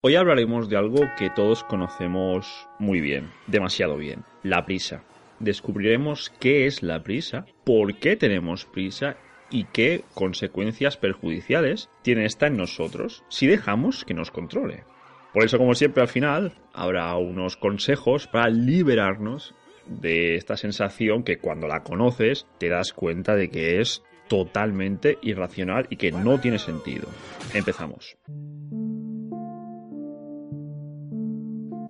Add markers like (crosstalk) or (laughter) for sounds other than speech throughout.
Hoy hablaremos de algo que todos conocemos muy bien, demasiado bien, la prisa. Descubriremos qué es la prisa, por qué tenemos prisa y qué consecuencias perjudiciales tiene esta en nosotros si dejamos que nos controle. Por eso, como siempre, al final habrá unos consejos para liberarnos de esta sensación que cuando la conoces te das cuenta de que es totalmente irracional y que no tiene sentido. Empezamos.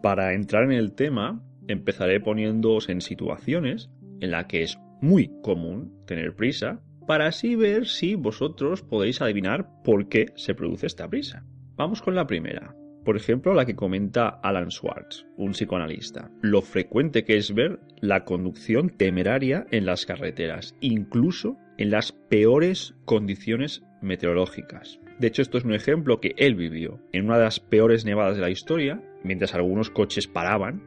Para entrar en el tema, empezaré poniéndoos en situaciones en las que es muy común tener prisa, para así ver si vosotros podéis adivinar por qué se produce esta prisa. Vamos con la primera. Por ejemplo, la que comenta Alan Schwartz, un psicoanalista. Lo frecuente que es ver la conducción temeraria en las carreteras, incluso en las peores condiciones meteorológicas. De hecho, esto es un ejemplo que él vivió. En una de las peores nevadas de la historia, mientras algunos coches paraban,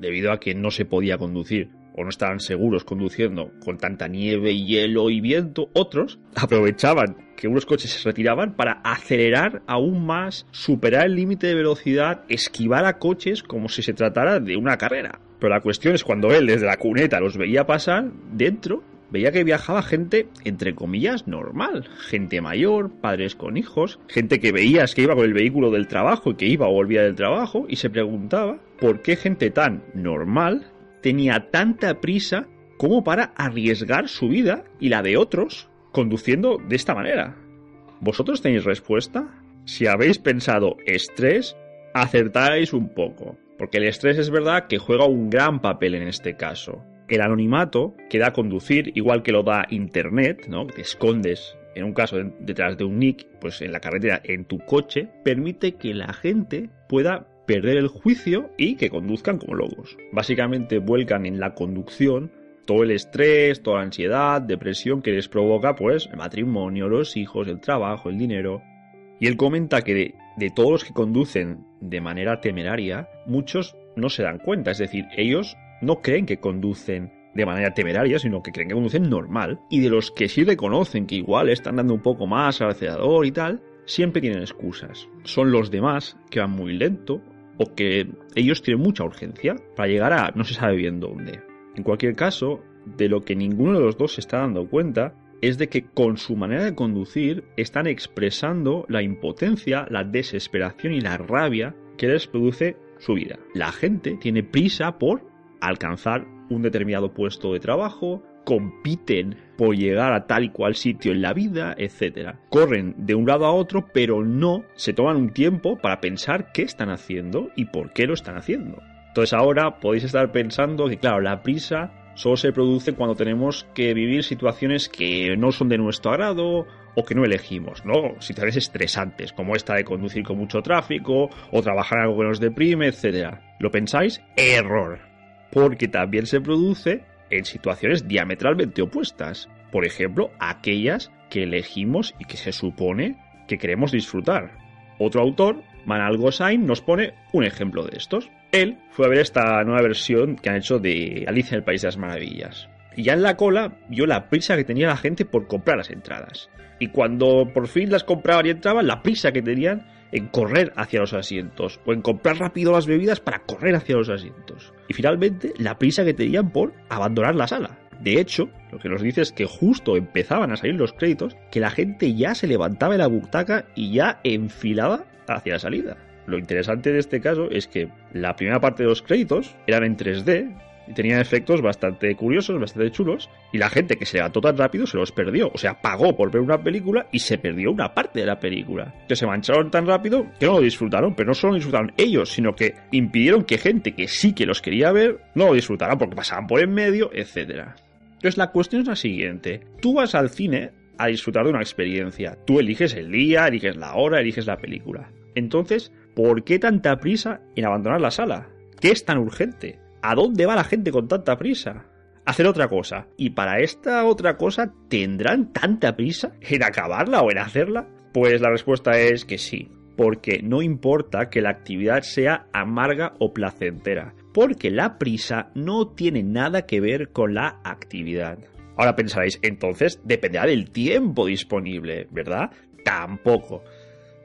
debido a que no se podía conducir o no estaban seguros conduciendo con tanta nieve, hielo y viento, otros (laughs) aprovechaban que unos coches se retiraban para acelerar aún más, superar el límite de velocidad, esquivar a coches como si se tratara de una carrera. Pero la cuestión es cuando él desde la cuneta los veía pasar, dentro veía que viajaba gente, entre comillas, normal. Gente mayor, padres con hijos, gente que veías que iba con el vehículo del trabajo y que iba o volvía del trabajo y se preguntaba por qué gente tan normal tenía tanta prisa como para arriesgar su vida y la de otros conduciendo de esta manera. ¿Vosotros tenéis respuesta? Si habéis pensado estrés, acertáis un poco, porque el estrés es verdad que juega un gran papel en este caso el anonimato que da conducir, igual que lo da Internet, ¿no? Te escondes, en un caso detrás de un nick, pues en la carretera, en tu coche, permite que la gente pueda perder el juicio y que conduzcan como locos. Básicamente vuelcan en la conducción todo el estrés, toda la ansiedad, depresión que les provoca pues el matrimonio, los hijos, el trabajo, el dinero. Y él comenta que de, de todos los que conducen de manera temeraria, muchos no se dan cuenta, es decir, ellos no creen que conducen de manera temeraria, sino que creen que conducen normal. Y de los que sí reconocen que igual están dando un poco más al acelerador y tal, siempre tienen excusas. Son los demás que van muy lento o que ellos tienen mucha urgencia para llegar a no se sabe bien dónde. En cualquier caso, de lo que ninguno de los dos se está dando cuenta es de que con su manera de conducir están expresando la impotencia, la desesperación y la rabia que les produce su vida. La gente tiene prisa por alcanzar un determinado puesto de trabajo, compiten por llegar a tal y cual sitio en la vida, etc. Corren de un lado a otro, pero no se toman un tiempo para pensar qué están haciendo y por qué lo están haciendo. Entonces ahora podéis estar pensando que, claro, la prisa solo se produce cuando tenemos que vivir situaciones que no son de nuestro agrado o que no elegimos, ¿no? Situaciones estresantes, como esta de conducir con mucho tráfico o trabajar algo que nos deprime, etc. ¿Lo pensáis? Error porque también se produce en situaciones diametralmente opuestas. Por ejemplo, aquellas que elegimos y que se supone que queremos disfrutar. Otro autor, Manal Gosain, nos pone un ejemplo de estos. Él fue a ver esta nueva versión que han hecho de Alicia en el País de las Maravillas. Y ya en la cola vio la prisa que tenía la gente por comprar las entradas. Y cuando por fin las compraban y entraban, la prisa que tenían en correr hacia los asientos o en comprar rápido las bebidas para correr hacia los asientos. Y finalmente, la prisa que tenían por abandonar la sala. De hecho, lo que nos dice es que justo empezaban a salir los créditos, que la gente ya se levantaba de la butaca y ya enfilaba hacia la salida. Lo interesante de este caso es que la primera parte de los créditos eran en 3D, y tenían efectos bastante curiosos, bastante chulos, y la gente que se levantó tan rápido se los perdió. O sea, pagó por ver una película y se perdió una parte de la película. Que se mancharon tan rápido que no lo disfrutaron, pero no solo disfrutaron ellos, sino que impidieron que gente que sí que los quería ver no lo disfrutara porque pasaban por en medio, etc. Entonces la cuestión es la siguiente. Tú vas al cine a disfrutar de una experiencia. Tú eliges el día, eliges la hora, eliges la película. Entonces, ¿por qué tanta prisa en abandonar la sala? ¿Qué es tan urgente? ¿A dónde va la gente con tanta prisa? Hacer otra cosa. Y para esta otra cosa, ¿tendrán tanta prisa en acabarla o en hacerla? Pues la respuesta es que sí. Porque no importa que la actividad sea amarga o placentera. Porque la prisa no tiene nada que ver con la actividad. Ahora pensaréis, entonces dependerá del tiempo disponible, ¿verdad? Tampoco.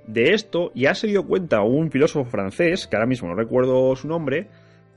De esto ya se dio cuenta un filósofo francés, que ahora mismo no recuerdo su nombre,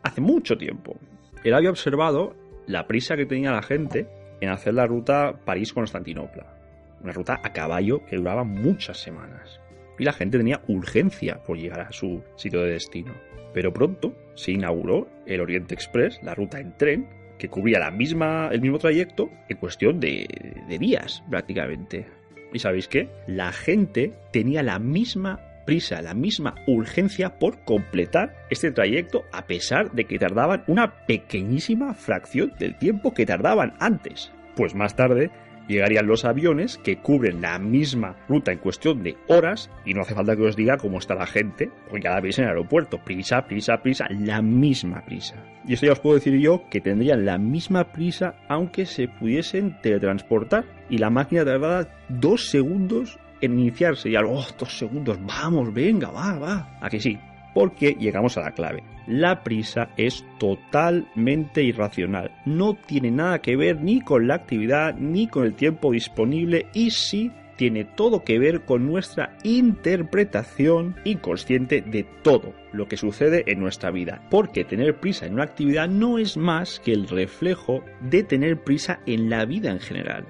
hace mucho tiempo. Él había observado la prisa que tenía la gente en hacer la ruta París-Constantinopla. Una ruta a caballo que duraba muchas semanas. Y la gente tenía urgencia por llegar a su sitio de destino. Pero pronto se inauguró el Oriente Express, la ruta en tren, que cubría la misma, el mismo trayecto en cuestión de, de días prácticamente. ¿Y sabéis qué? La gente tenía la misma prisa, la misma urgencia por completar este trayecto a pesar de que tardaban una pequeñísima fracción del tiempo que tardaban antes. Pues más tarde llegarían los aviones que cubren la misma ruta en cuestión de horas y no hace falta que os diga cómo está la gente, porque ya la veis en el aeropuerto, prisa, prisa, prisa, la misma prisa. Y esto ya os puedo decir yo que tendrían la misma prisa aunque se pudiesen teletransportar y la máquina tardara dos segundos en iniciarse y algo, oh, dos segundos, vamos, venga, va, va. Aquí sí, porque llegamos a la clave. La prisa es totalmente irracional. No tiene nada que ver ni con la actividad ni con el tiempo disponible y sí tiene todo que ver con nuestra interpretación inconsciente de todo lo que sucede en nuestra vida. Porque tener prisa en una actividad no es más que el reflejo de tener prisa en la vida en general.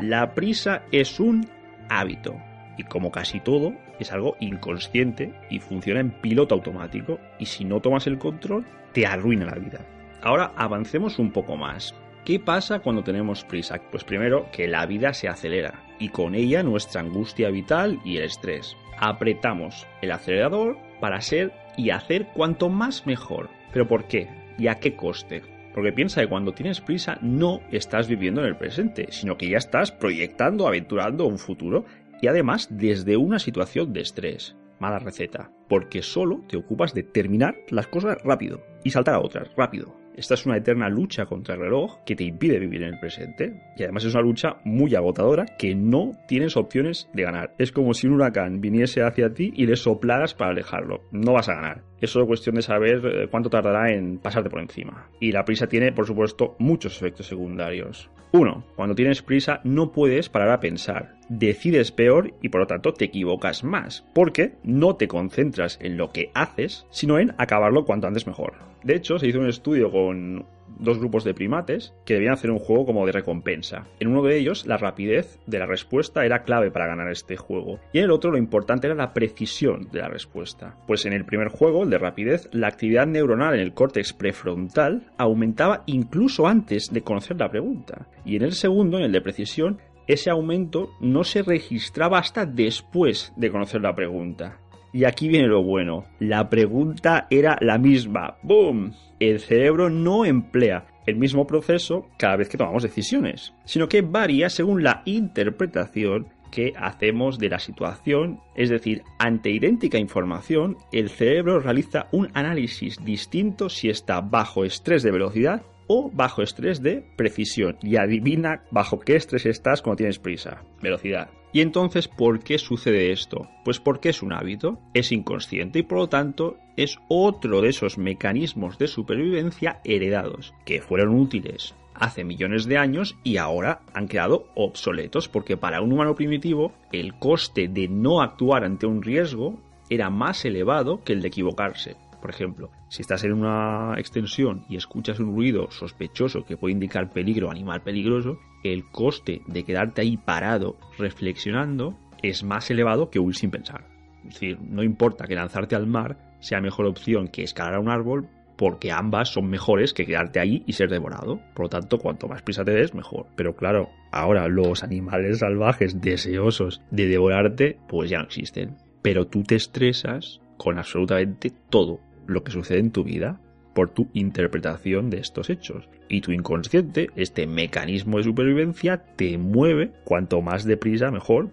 La prisa es un hábito. Y como casi todo, es algo inconsciente y funciona en piloto automático. Y si no tomas el control, te arruina la vida. Ahora avancemos un poco más. ¿Qué pasa cuando tenemos prisa? Pues primero que la vida se acelera y con ella nuestra angustia vital y el estrés. Apretamos el acelerador para ser y hacer cuanto más mejor. ¿Pero por qué? ¿Y a qué coste? Porque piensa que cuando tienes prisa no estás viviendo en el presente, sino que ya estás proyectando, aventurando un futuro y además desde una situación de estrés. Mala receta, porque solo te ocupas de terminar las cosas rápido y saltar a otras rápido. Esta es una eterna lucha contra el reloj que te impide vivir en el presente. Y además es una lucha muy agotadora que no tienes opciones de ganar. Es como si un huracán viniese hacia ti y le soplaras para alejarlo. No vas a ganar. Es solo cuestión de saber eh, cuánto tardará en pasarte por encima. Y la prisa tiene, por supuesto, muchos efectos secundarios. Uno, cuando tienes prisa no puedes parar a pensar. Decides peor y por lo tanto te equivocas más. Porque no te concentras en lo que haces, sino en acabarlo cuanto antes mejor. De hecho, se hizo un estudio con dos grupos de primates que debían hacer un juego como de recompensa. En uno de ellos, la rapidez de la respuesta era clave para ganar este juego. Y en el otro, lo importante era la precisión de la respuesta. Pues en el primer juego, el de rapidez, la actividad neuronal en el córtex prefrontal aumentaba incluso antes de conocer la pregunta. Y en el segundo, en el de precisión, ese aumento no se registraba hasta después de conocer la pregunta. Y aquí viene lo bueno. La pregunta era la misma. ¡Boom! El cerebro no emplea el mismo proceso cada vez que tomamos decisiones, sino que varía según la interpretación que hacemos de la situación, es decir, ante idéntica información, el cerebro realiza un análisis distinto si está bajo estrés de velocidad o bajo estrés de precisión y adivina bajo qué estrés estás cuando tienes prisa, velocidad. Y entonces, ¿por qué sucede esto? Pues porque es un hábito, es inconsciente y por lo tanto es otro de esos mecanismos de supervivencia heredados, que fueron útiles hace millones de años y ahora han quedado obsoletos porque para un humano primitivo el coste de no actuar ante un riesgo era más elevado que el de equivocarse. Por ejemplo, si estás en una extensión y escuchas un ruido sospechoso que puede indicar peligro animal peligroso, el coste de quedarte ahí parado reflexionando es más elevado que huir sin pensar. Es decir, no importa que lanzarte al mar sea mejor opción que escalar a un árbol porque ambas son mejores que quedarte ahí y ser devorado. Por lo tanto, cuanto más prisa te des, mejor. Pero claro, ahora los animales salvajes deseosos de devorarte, pues ya no existen. Pero tú te estresas con absolutamente todo lo que sucede en tu vida por tu interpretación de estos hechos. Y tu inconsciente, este mecanismo de supervivencia, te mueve cuanto más deprisa mejor.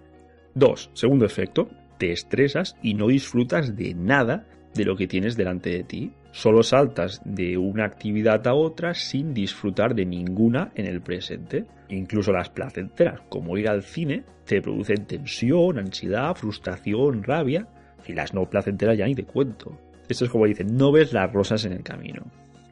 Dos, segundo efecto, te estresas y no disfrutas de nada de lo que tienes delante de ti. Solo saltas de una actividad a otra sin disfrutar de ninguna en el presente. Incluso las placenteras, como ir al cine, te producen tensión, ansiedad, frustración, rabia. Y las no placenteras ya ni te cuento. Esto es como dicen, no ves las rosas en el camino.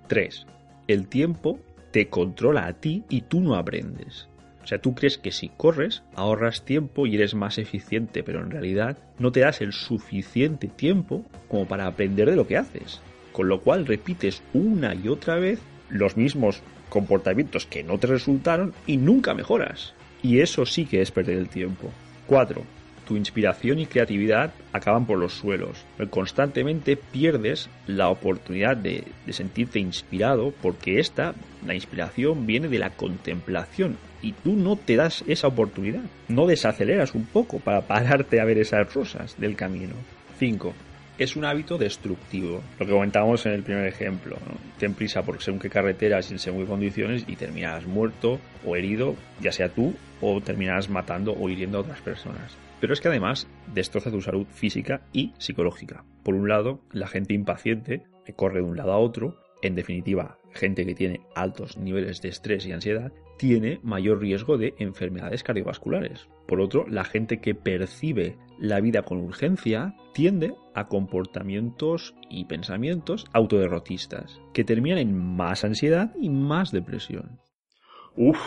3. El tiempo te controla a ti y tú no aprendes. O sea, tú crees que si corres ahorras tiempo y eres más eficiente, pero en realidad no te das el suficiente tiempo como para aprender de lo que haces. Con lo cual repites una y otra vez los mismos comportamientos que no te resultaron y nunca mejoras. Y eso sí que es perder el tiempo. 4 tu inspiración y creatividad acaban por los suelos. Constantemente pierdes la oportunidad de, sentirte inspirado porque esta, la inspiración, viene de la contemplación y tú no te das esa oportunidad. No desaceleras un poco para pararte a ver esas rosas del camino. 5 es un hábito destructivo. Lo que comentábamos en el primer ejemplo. Ten prisa por según qué carretera sin según qué condiciones y terminarás muerto o herido, ya sea tú o terminarás matando o hiriendo a otras personas. Pero es que además destroza tu salud física y psicológica. Por un lado, la gente impaciente que corre de un lado a otro, en definitiva, gente que tiene altos niveles de estrés y ansiedad, tiene mayor riesgo de enfermedades cardiovasculares. Por otro, la gente que percibe la vida con urgencia tiende a comportamientos y pensamientos autoderrotistas, que terminan en más ansiedad y más depresión. Uf,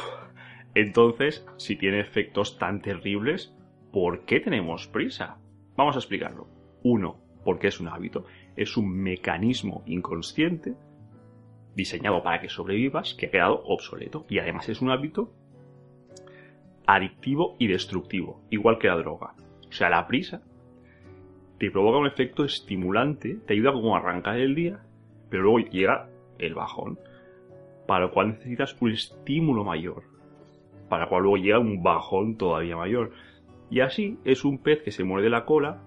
entonces, si tiene efectos tan terribles, ¿Por qué tenemos prisa? Vamos a explicarlo. Uno, porque es un hábito. Es un mecanismo inconsciente diseñado para que sobrevivas que ha quedado obsoleto. Y además es un hábito adictivo y destructivo, igual que la droga. O sea, la prisa te provoca un efecto estimulante, te ayuda como a arrancar el día, pero luego llega el bajón, para lo cual necesitas un estímulo mayor, para lo cual luego llega un bajón todavía mayor. Y así es un pez que se muerde la cola,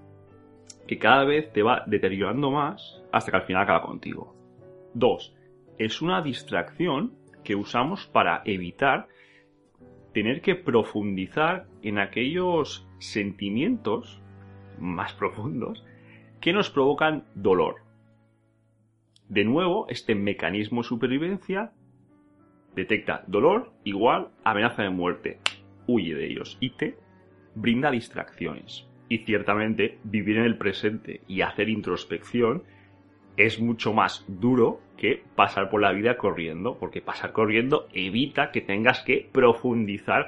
que cada vez te va deteriorando más hasta que al final acaba contigo. 2. Es una distracción que usamos para evitar tener que profundizar en aquellos sentimientos más profundos que nos provocan dolor. De nuevo, este mecanismo de supervivencia detecta dolor igual amenaza de muerte. Huye de ellos y te brinda distracciones. Y ciertamente vivir en el presente y hacer introspección es mucho más duro que pasar por la vida corriendo, porque pasar corriendo evita que tengas que profundizar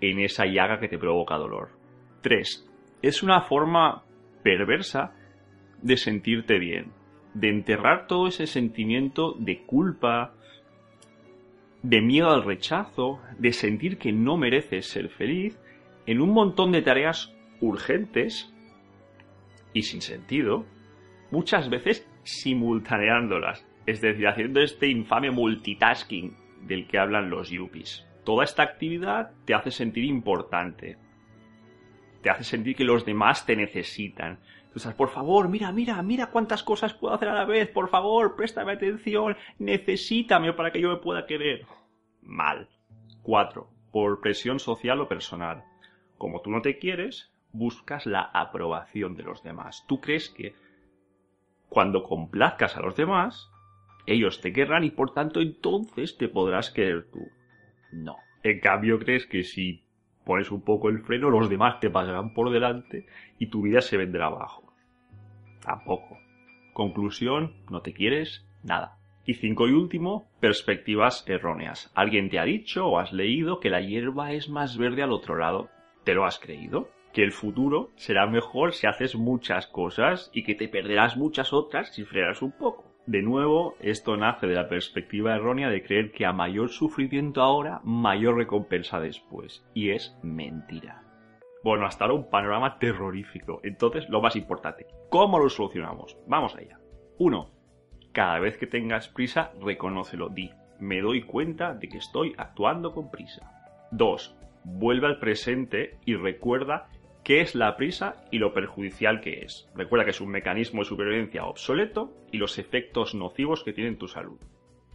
en esa llaga que te provoca dolor. 3. Es una forma perversa de sentirte bien, de enterrar todo ese sentimiento de culpa, de miedo al rechazo, de sentir que no mereces ser feliz en un montón de tareas urgentes y sin sentido, muchas veces simultaneándolas, es decir, haciendo este infame multitasking del que hablan los yuppies. Toda esta actividad te hace sentir importante, te hace sentir que los demás te necesitan. Tú por favor, mira, mira, mira cuántas cosas puedo hacer a la vez, por favor, préstame atención, necesítame para que yo me pueda querer. Mal. 4. Por presión social o personal como tú no te quieres, buscas la aprobación de los demás. Tú crees que cuando complazcas a los demás, ellos te querrán y por tanto entonces te podrás querer tú. No. En cambio crees que si pones un poco el freno, los demás te pasarán por delante y tu vida se vendrá abajo. Tampoco. Conclusión, no te quieres nada. Y cinco y último, perspectivas erróneas. Alguien te ha dicho o has leído que la hierba es más verde al otro lado. ¿Te lo has creído? Que el futuro será mejor si haces muchas cosas y que te perderás muchas otras si frenas un poco. De nuevo, esto nace de la perspectiva errónea de creer que a mayor sufrimiento ahora, mayor recompensa después. Y es mentira. Bueno, hasta ahora un panorama terrorífico. Entonces, lo más importante, ¿cómo lo solucionamos? Vamos allá. 1. Cada vez que tengas prisa, reconócelo. Di, me doy cuenta de que estoy actuando con prisa. 2 vuelve al presente y recuerda qué es la prisa y lo perjudicial que es. Recuerda que es un mecanismo de supervivencia obsoleto y los efectos nocivos que tiene en tu salud.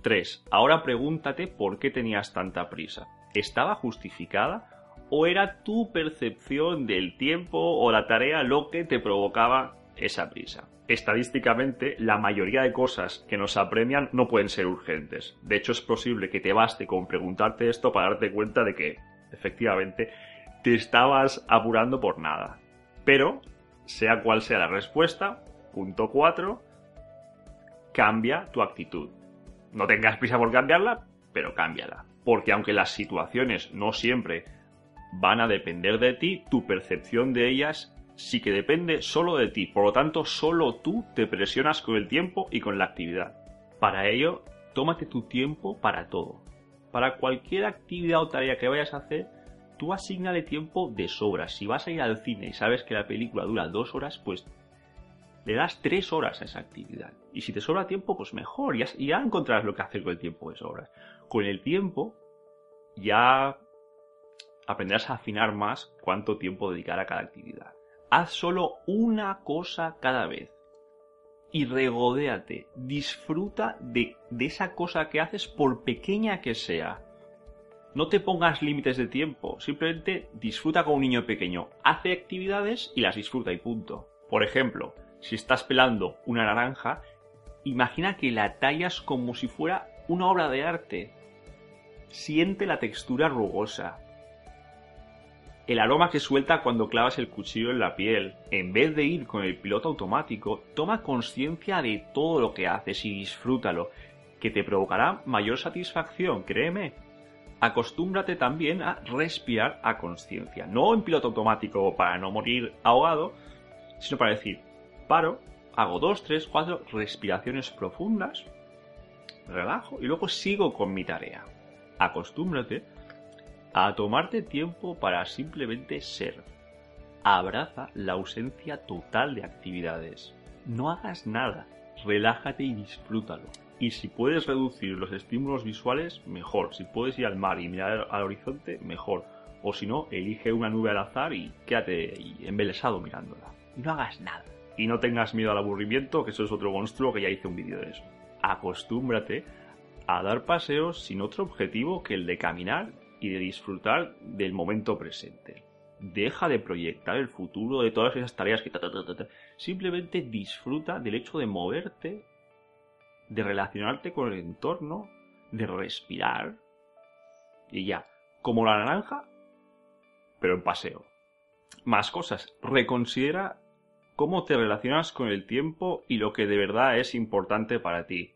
3. Ahora pregúntate por qué tenías tanta prisa. ¿Estaba justificada o era tu percepción del tiempo o la tarea lo que te provocaba esa prisa? Estadísticamente, la mayoría de cosas que nos apremian no pueden ser urgentes. De hecho, es posible que te baste con preguntarte esto para darte cuenta de que efectivamente, te estabas apurando por nada. Pero, sea cual sea la respuesta, punto 4, cambia tu actitud. No tengas prisa por cambiarla, pero cámbiala. Porque aunque las situaciones no siempre van a depender de ti, tu percepción de ellas sí que depende solo de ti. Por lo tanto, solo tú te presionas con el tiempo y con la actividad. Para ello, tómate tu tiempo para todo. Para cualquier actividad o tarea que vayas a hacer, tú asignale tiempo de sobra. Si vas a ir al cine y sabes que la película dura dos horas, pues le das tres horas a esa actividad. Y si te sobra tiempo, pues mejor, ya, ya encontrarás lo que hacer con el tiempo de sobras. Con el tiempo, ya aprenderás a afinar más cuánto tiempo dedicar a cada actividad. Haz solo una cosa cada vez. Y regodéate. Disfruta de, de esa cosa que haces por pequeña que sea. No te pongas límites de tiempo. Simplemente disfruta como un niño pequeño. Hace actividades y las disfruta y punto. Por ejemplo, si estás pelando una naranja, imagina que la tallas como si fuera una obra de arte. Siente la textura rugosa, el aroma que suelta cuando clavas el cuchillo en la piel. En vez de ir con el piloto automático, toma conciencia de todo lo que haces y disfrútalo, que te provocará mayor satisfacción, créeme. Acostúmbrate también a respirar a conciencia, no en piloto automático para no morir ahogado, sino para decir, paro, hago dos, tres, cuatro respiraciones profundas, relajo y luego sigo con mi tarea. Acostúmbrate a tomarte tiempo para simplemente ser. Abraza la ausencia total de actividades. No hagas nada, relájate y disfrútalo. Y si puedes reducir los estímulos visuales, mejor. Si puedes ir al mar y mirar al horizonte, mejor. O si no, elige una nube al azar y quédate embelesado mirándola. no hagas nada. Y no tengas miedo al aburrimiento, que eso es otro monstruo que ya hice un vídeo de eso. Acostúmbrate a dar paseos sin otro objetivo que el de caminar y de disfrutar del momento presente. Deja de proyectar el futuro de todas esas tareas que... Simplemente disfruta del hecho de moverte, de relacionarte con el entorno, de respirar. Y ya, como la naranja, pero en paseo. Más cosas. Reconsidera cómo te relacionas con el tiempo y lo que de verdad es importante para ti.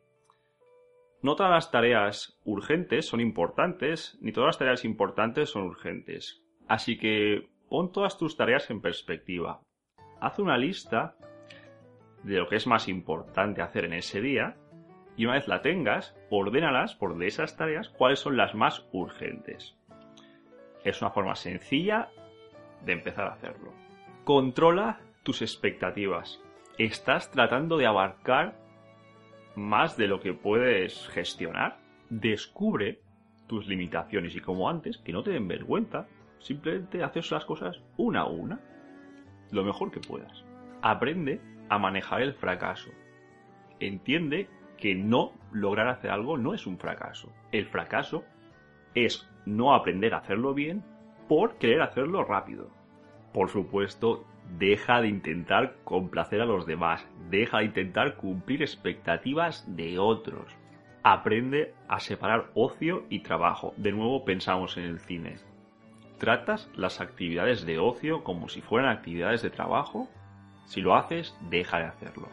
No todas las tareas urgentes son importantes, ni todas las tareas importantes son urgentes. Así que pon todas tus tareas en perspectiva. Haz una lista de lo que es más importante hacer en ese día y una vez la tengas, ordénalas por de esas tareas cuáles son las más urgentes. Es una forma sencilla de empezar a hacerlo. Controla tus expectativas. Estás tratando de abarcar más de lo que puedes gestionar. Descubre tus limitaciones y como antes, que no te den vergüenza, simplemente haces las cosas una a una, lo mejor que puedas. Aprende a manejar el fracaso. Entiende que no lograr hacer algo no es un fracaso. El fracaso es no aprender a hacerlo bien por querer hacerlo rápido. Por supuesto, Deja de intentar complacer a los demás. Deja de intentar cumplir expectativas de otros. Aprende a separar ocio y trabajo. De nuevo pensamos en el cine. ¿Tratas las actividades de ocio como si fueran actividades de trabajo? Si lo haces, deja de hacerlo.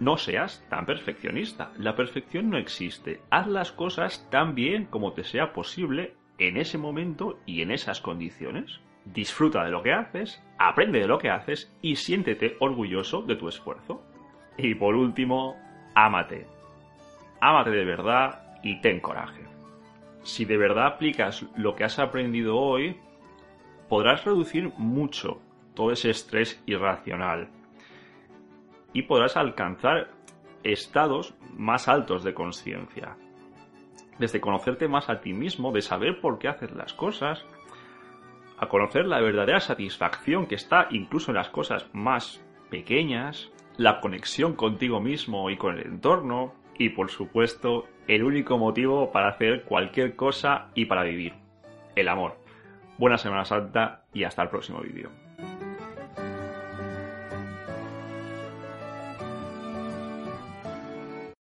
No seas tan perfeccionista. La perfección no existe. Haz las cosas tan bien como te sea posible en ese momento y en esas condiciones disfruta de lo que haces, aprende de lo que haces y siéntete orgulloso de tu esfuerzo. Y por último, ámate. Ámate de verdad y ten coraje. Si de verdad aplicas lo que has aprendido hoy, podrás reducir mucho todo ese estrés irracional y podrás alcanzar estados más altos de conciencia. Desde conocerte más a ti mismo, de saber por qué haces las cosas, a conocer la verdadera satisfacción que está incluso en las cosas más pequeñas, la conexión contigo mismo y con el entorno, y por supuesto, el único motivo para hacer cualquier cosa y para vivir, el amor. Buena Semana Santa y hasta el próximo vídeo.